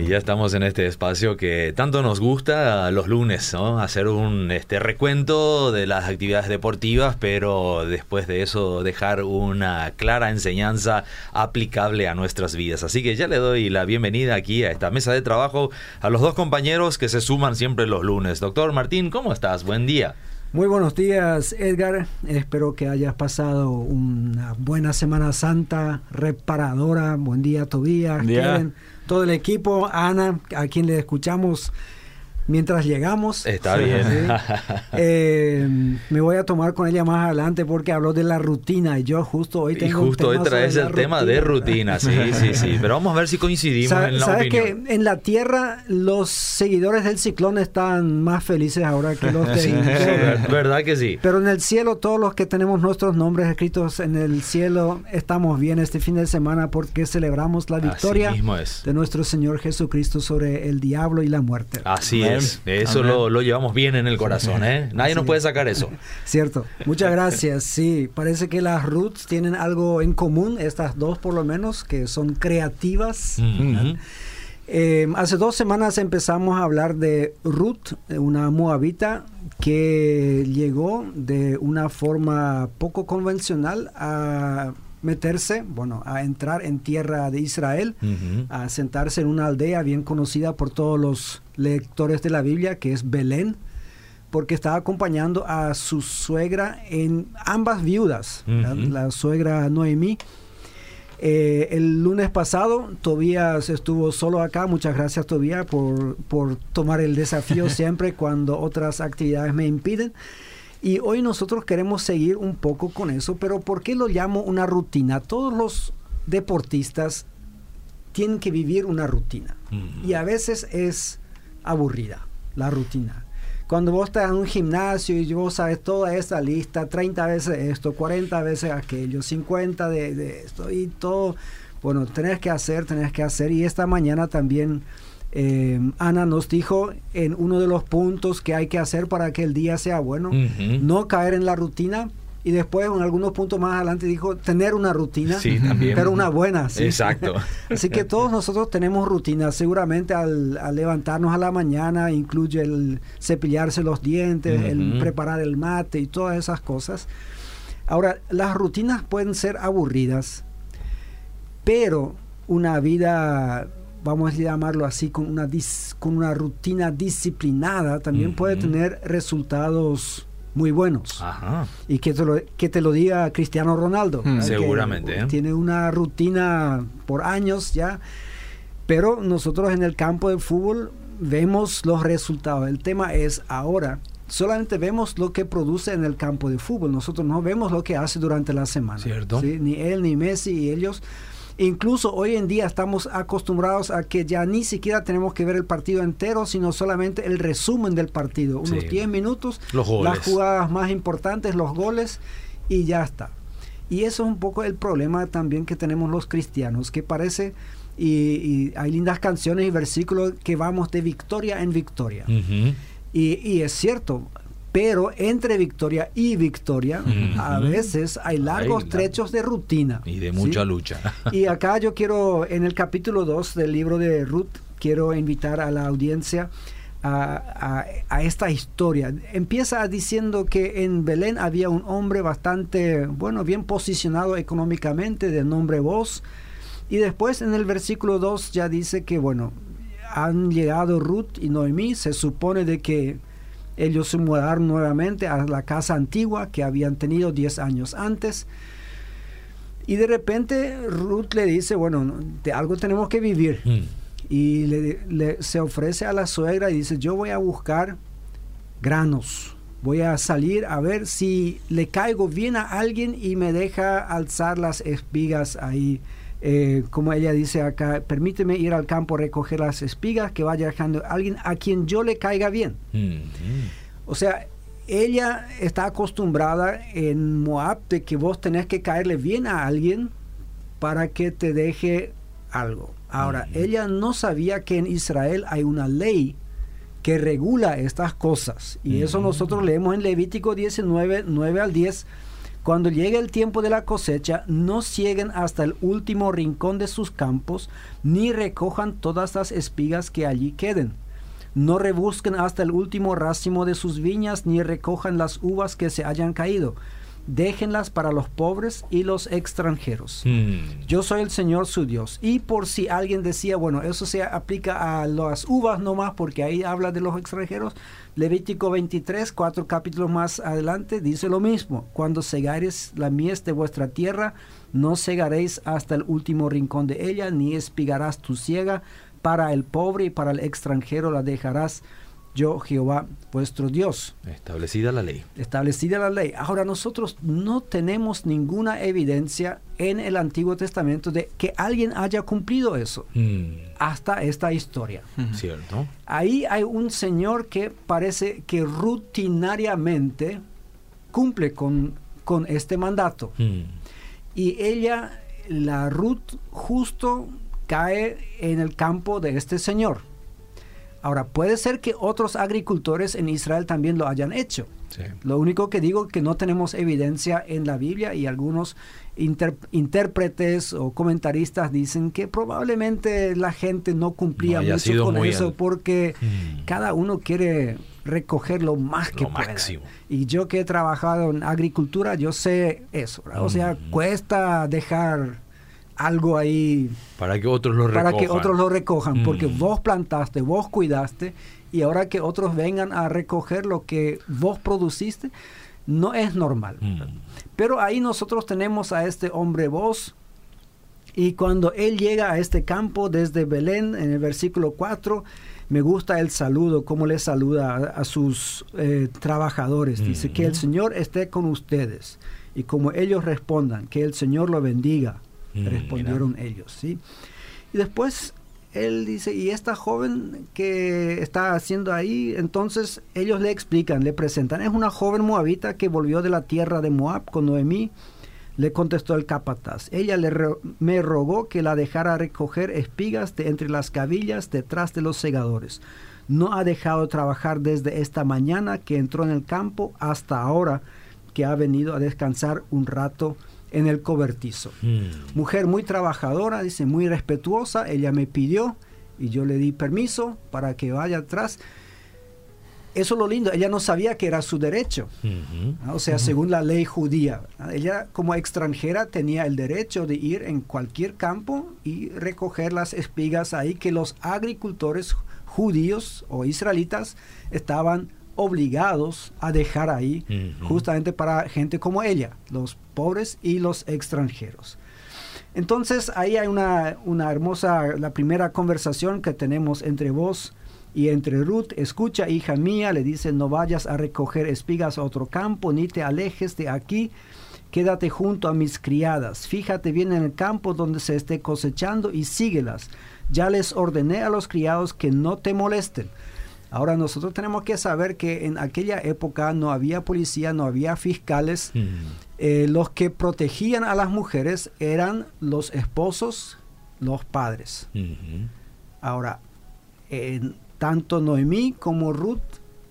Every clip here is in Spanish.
y ya estamos en este espacio que tanto nos gusta los lunes, ¿no? Hacer un este recuento de las actividades deportivas, pero después de eso dejar una clara enseñanza aplicable a nuestras vidas. Así que ya le doy la bienvenida aquí a esta mesa de trabajo a los dos compañeros que se suman siempre los lunes. Doctor Martín, ¿cómo estás? Buen día. Muy buenos días, Edgar. Espero que hayas pasado una buena Semana Santa reparadora. Buen día, Tobías, Kevin, todo el equipo, Ana, a quien le escuchamos mientras llegamos. Está bien. Eh, me voy a tomar con ella más adelante porque habló de la rutina y yo justo hoy tengo Y justo hoy traes el tema de rutina, sí, sí, sí. Pero vamos a ver si coincidimos en la ¿Sabes que en la Tierra los seguidores del ciclón están más felices ahora que los de... sí, verdad que sí. Pero en el cielo todos los que tenemos nuestros nombres escritos en el cielo estamos bien este fin de semana porque celebramos la victoria de nuestro Señor Jesucristo sobre el diablo y la muerte. Así es. Eso lo, llevamos bien en el corazón, ¿eh? Nadie nos puede sacar eso. Cierto. Muchas gracias. Sí, parece que las roots tienen algo en común, estas dos por lo menos, que son creativas. Eh, hace dos semanas empezamos a hablar de Ruth, una moabita que llegó de una forma poco convencional a meterse, bueno, a entrar en tierra de Israel, a sentarse en una aldea bien conocida por todos los lectores de la Biblia, que es Belén, porque estaba acompañando a su suegra en ambas viudas, la, suegra Noemí. Eh, el lunes pasado Tobías estuvo solo acá, muchas gracias Tobías por, por tomar el desafío siempre cuando otras actividades me impiden. Y hoy nosotros queremos seguir un poco con eso, pero ¿por qué lo llamo una rutina? Todos los deportistas tienen que vivir una rutina y a veces es aburrida la rutina. Cuando vos estás en un gimnasio y vos sabes toda esa lista, 30 veces esto, 40 veces aquello, 50 de, de esto y todo, bueno, tenés que hacer, tenés que hacer. Y esta mañana también eh, Ana nos dijo en uno de los puntos que hay que hacer para que el día sea bueno, no caer en la rutina. Y después, en algunos puntos más adelante, dijo tener una rutina, pero una buena. Exacto. Así que todos nosotros tenemos rutinas. Seguramente al, levantarnos a la mañana incluye el cepillarse los dientes, el preparar el mate y todas esas cosas. Ahora, las rutinas pueden ser aburridas, pero una vida vamos a llamarlo así, con una, con una rutina disciplinada, también puede tener resultados muy buenos. Y que te lo, que te lo diga Cristiano Ronaldo. Mm. Seguramente. ¿eh? Tiene una rutina por años ya, pero nosotros en el campo de fútbol vemos los resultados. El tema es ahora. Solamente vemos lo que produce en el campo de fútbol. Nosotros no vemos lo que hace durante la semana. Cierto. Ni él, ni Messi, y ellos Incluso hoy en día estamos acostumbrados a que ya ni siquiera tenemos que ver el partido entero, sino solamente el resumen del partido. Unos 10 minutos, las jugadas más importantes, los goles, y ya está. Y eso es un poco el problema también que tenemos los cristianos, que parece, y, hay lindas canciones y versículos que vamos de victoria en victoria. y, y, es cierto, pero entre victoria y victoria a veces hay largos trechos de rutina. Y de mucha lucha. y acá yo quiero, en el capítulo 2 del libro de Ruth, quiero invitar a la audiencia a, esta historia. Empieza diciendo que en Belén había un hombre bastante, bueno, bien posicionado económicamente, de nombre Vos. Y después en el versículo 2 ya dice que, bueno, han llegado Ruth y Noemí, se supone de que ellos se mudaron nuevamente a la casa antigua que habían tenido 10 años antes. Y de repente Ruth le dice, bueno, de algo tenemos que vivir. Mm. Y le, se ofrece a la suegra y dice, yo voy a buscar granos. Voy a salir a ver si le caigo bien a alguien y me deja alzar las espigas ahí eh, como ella dice acá, permíteme ir al campo a recoger las espigas que vaya dejando alguien a quien yo le caiga bien. O sea, ella está acostumbrada en Moab de que vos tenés que caerle bien a alguien para que te deje algo. Ahora, ella no sabía que en Israel hay una ley que regula estas cosas. Y eso nosotros leemos en Levítico 19, 9 al 10 Cuando llegue el tiempo de la cosecha, no cieguen hasta el último rincón de sus campos, ni recojan todas las espigas que allí queden. No rebusquen hasta el último racimo de sus viñas, ni recojan las uvas que se hayan caído déjenlas para los pobres y los extranjeros. Hmm. Yo soy el Señor su Dios. Y por si alguien decía, bueno, eso se aplica a las uvas nomás, porque ahí habla de los extranjeros, Levítico 23, cuatro capítulos más adelante, dice lo mismo. Cuando segares la mies de vuestra tierra, no segaréis hasta el último rincón de ella, ni espigarás tu ciega. Para el pobre y para el extranjero la dejarás yo Jehová vuestro Dios. Establecida la ley. Establecida la ley. Ahora nosotros no tenemos ninguna evidencia en el Antiguo Testamento de que alguien haya cumplido eso mm. hasta esta historia. Cierto. Ahí hay un señor que parece que rutinariamente cumple con, con este mandato. Mm. Y ella, la Ruth, justo cae en el campo de este señor. Ahora, puede ser que otros agricultores en Israel también lo hayan hecho. Lo único que digo es que no tenemos evidencia en la Biblia y algunos intérpretes o comentaristas dicen que probablemente la gente no cumplía mucho con eso porque hmm. cada uno quiere recoger lo más que pueda. Y yo que he trabajado en agricultura, yo sé eso. O sea, cuesta dejar algo ahí para que otros lo recojan. Para que otros lo recojan, porque mm. vos plantaste, vos cuidaste y ahora que otros vengan a recoger lo que vos produciste, no es normal. Mm. Pero ahí nosotros tenemos a este hombre vos y cuando él llega a este campo desde Belén en el versículo 4, me gusta el saludo, cómo le saluda a, sus eh, trabajadores. Dice que el mm. Señor esté con ustedes. Y como ellos respondan, que el Señor lo bendiga Mm, respondieron ellos, ¿sí? Y después él dice, ¿y esta joven que está haciendo ahí? Entonces ellos le explican, le presentan, es una joven moabita que volvió de la tierra de Moab con Noemí. Le contestó el capataz, ella le me rogó que la dejara recoger espigas de entre las cabillas detrás de los segadores. No ha dejado de trabajar desde esta mañana que entró en el campo hasta ahora que ha venido a descansar un rato en el cobertizo. Hmm. Mujer muy trabajadora, dice, muy respetuosa, ella me pidió y yo le di permiso para que vaya atrás. Eso es lo lindo, ella no sabía que era su derecho, o sea, según la ley judía. Ella como extranjera tenía el derecho de ir en cualquier campo y recoger las espigas ahí que los agricultores judíos o israelitas estaban obligados a dejar ahí justamente para gente como ella, los pobres y los extranjeros. Entonces ahí hay una, una, hermosa, la primera conversación que tenemos entre vos y entre Ruth. Escucha, hija mía, le dice, no vayas a recoger espigas a otro campo, ni te alejes de aquí. Quédate junto a mis criadas. Fíjate bien en el campo donde se esté cosechando y síguelas. Ya les ordené a los criados que no te molesten Ahora nosotros tenemos que saber que en aquella época no había policía, no había fiscales. Eh, los que protegían a las mujeres eran los esposos, los padres. Ahora, tanto Noemí como Ruth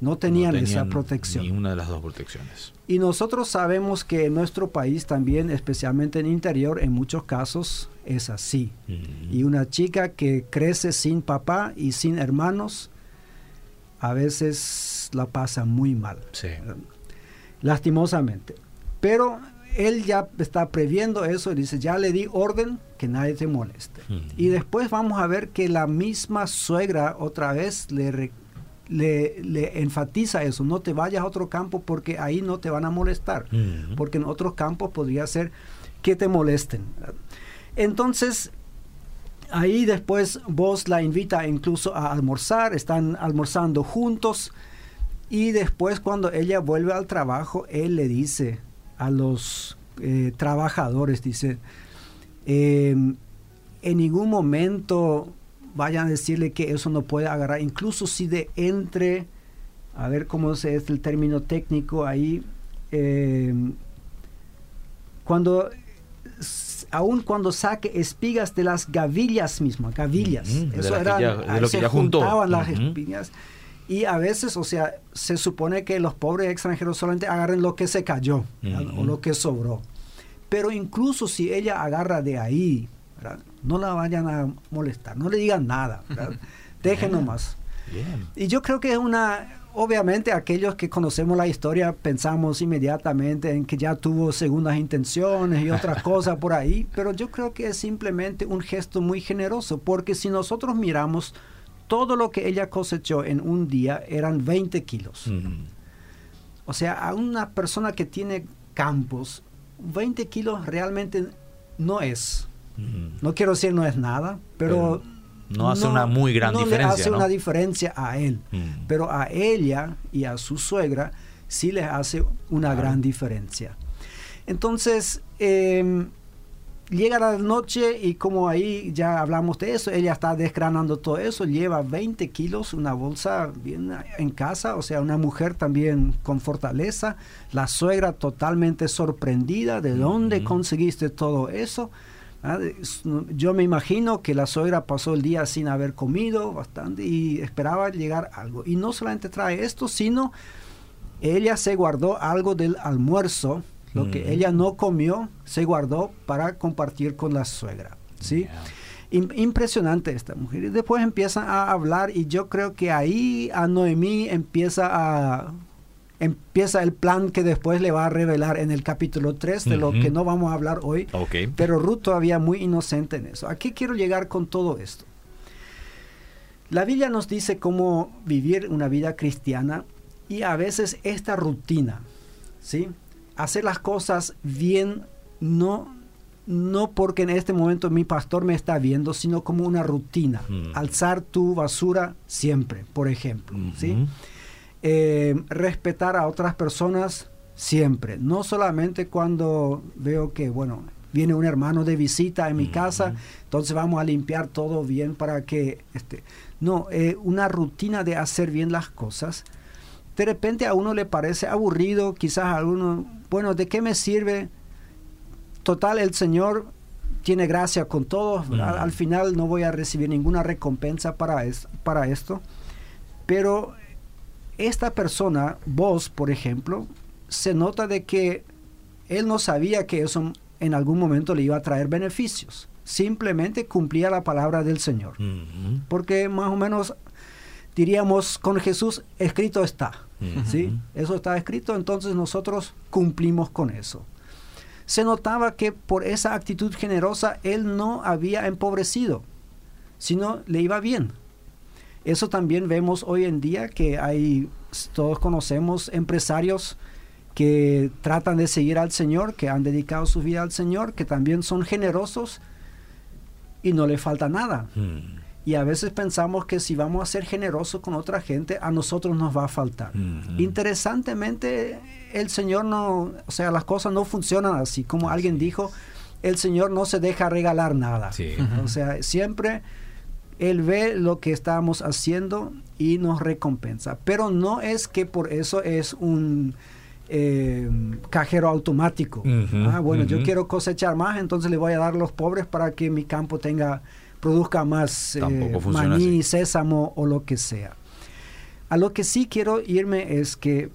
no tenían, esa protección. Ni una de las dos protecciones. Y nosotros sabemos que en nuestro país también, especialmente en interior, en muchos casos es así. Y una chica que crece sin papá y sin hermanos, a veces la pasa muy mal. Lastimosamente. Pero él ya está previendo eso y dice, ya le di orden que nadie te moleste. Y después vamos a ver que la misma suegra otra vez le, le, enfatiza eso, no te vayas a otro campo porque ahí no te van a molestar, porque en otros campos podría ser que te molesten. Entonces, Ahí después vos la invita incluso a almorzar, están almorzando juntos y después cuando ella vuelve al trabajo, él le dice a los eh, trabajadores, dice, em, en ningún momento vayan a decirle que eso no puede agarrar, incluso si de entre, a ver cómo es el término técnico ahí, em, cuando aun cuando saque espigas de las gavillas mismas, gavillas. Eso era, de lo que ya juntó. las espigas. Y a veces, o sea, se supone que los pobres extranjeros solamente agarren lo que se cayó o lo que sobró. Pero incluso si ella agarra de ahí, no la vayan a molestar, no le digan nada, dejen nomás. Y yo creo que es una, obviamente aquellos que conocemos la historia pensamos inmediatamente en que ya tuvo segundas intenciones y otras cosas por ahí, pero yo creo que es simplemente un gesto muy generoso, porque si nosotros miramos todo lo que ella cosechó en un día eran 20 kilos. O sea, a una persona que tiene campos, 20 kilos realmente no es. No quiero decir no es nada, pero no hace una muy gran no diferencia. Le hace una diferencia a él, mm. pero a ella y a su suegra sí le hace una gran diferencia. Entonces, em, llega la noche y como ahí ya hablamos de eso, ella está desgranando todo eso, lleva 20 kilos, una bolsa bien en casa, o sea, una mujer también con fortaleza, la suegra totalmente sorprendida, ¿de dónde conseguiste todo eso? Ah, yo me imagino que la suegra pasó el día sin haber comido bastante y esperaba llegar algo. Y no solamente trae esto, sino ella se guardó algo del almuerzo, lo que ella no comió, se guardó para compartir con la suegra. ¿sí? Impresionante esta mujer. Y después empieza a hablar y yo creo que ahí a Noemí empieza a empieza el plan que después le va a revelar en el capítulo 3, de lo que no vamos a hablar hoy. Pero Ruth todavía muy inocente en eso. ¿A qué quiero llegar con todo esto? La Biblia nos dice cómo vivir una vida cristiana y a veces esta rutina, ¿sí? Hacer las cosas bien, no, no porque en este momento mi pastor me está viendo, sino como una rutina. Mm. Alzar tu basura siempre, por ejemplo, ¿sí? Eh, respetar a otras personas siempre, no solamente cuando veo que, bueno, viene un hermano de visita en mi casa, entonces vamos a limpiar todo bien para que, este, no, eh, una rutina de hacer bien las cosas. De repente a uno le parece aburrido, quizás a uno, bueno, ¿de qué me sirve? Total, el Señor tiene gracia con todos, al, final no voy a recibir ninguna recompensa para, para esto, pero esta persona, vos, por ejemplo, se nota de que él no sabía que eso en algún momento le iba a traer beneficios. Simplemente cumplía la palabra del Señor. Porque más o menos diríamos con Jesús, escrito está. ¿sí? Eso está escrito, entonces nosotros cumplimos con eso. Se notaba que por esa actitud generosa él no había empobrecido, sino le iba bien. Eso también vemos hoy en día que hay, todos conocemos empresarios que tratan de seguir al Señor, que han dedicado su vida al Señor, que también son generosos y no le falta nada. Hmm. Y a veces pensamos que si vamos a ser generosos con otra gente, a nosotros nos va a faltar. Hmm. Interesantemente, el Señor no, o sea, las cosas no funcionan así. Como alguien dijo, el Señor no se deja regalar nada. O sea, siempre él ve lo que estamos haciendo y nos recompensa. Pero no es que por eso es un eh, cajero automático. ah, bueno, yo quiero cosechar más, entonces le voy a dar a los pobres para que mi campo tenga produzca más eh, maní, sésamo o lo que sea. A lo que sí quiero irme es que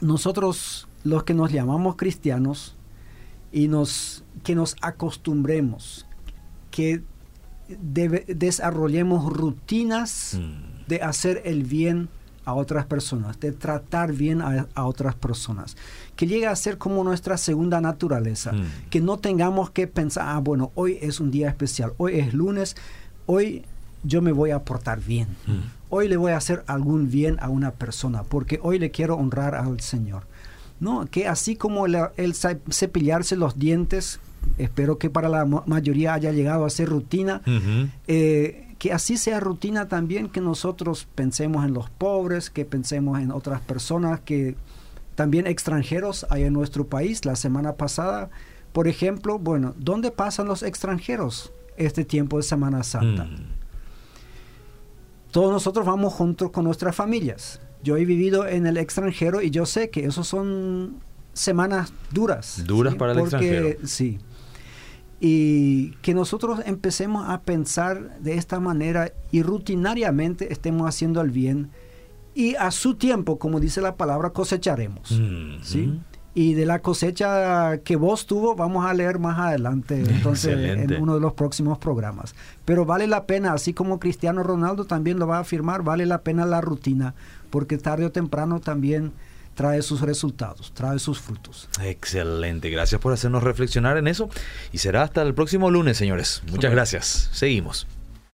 nosotros, los que nos llamamos cristianos, y nos, que nos acostumbremos, que desarrollemos rutinas mm. de hacer el bien a otras personas, de tratar bien a, otras personas, que llegue a ser como nuestra segunda naturaleza, mm. que no tengamos que pensar, ah, bueno, hoy es un día especial, hoy es lunes, hoy yo me voy a portar bien, mm. hoy le voy a hacer algún bien a una persona, porque hoy le quiero honrar al Señor. No, que así como el cepillarse los dientes espero que para la mayoría haya llegado a ser rutina, eh, que así sea rutina también que nosotros pensemos en los pobres, que pensemos en otras personas, que también extranjeros hay en nuestro país. La semana pasada, por ejemplo, bueno, ¿dónde pasan los extranjeros este tiempo de Semana Santa? Mm. Todos nosotros vamos juntos con nuestras familias. Yo he vivido en el extranjero y yo sé que esos son semanas duras. Duras para el extranjero. Sí y que nosotros empecemos a pensar de esta manera y rutinariamente estemos haciendo el bien y a su tiempo, como dice la palabra, cosecharemos. Mm, ¿sí? Y de la cosecha que vos tuvo, vamos a leer más adelante, entonces, en uno de los próximos programas. Pero vale la pena, así como Cristiano Ronaldo también lo va a afirmar, vale la pena la rutina, porque tarde o temprano también trae sus resultados, trae sus frutos. Excelente, gracias por hacernos reflexionar en eso y será hasta el próximo lunes, señores. Muchas gracias. Seguimos.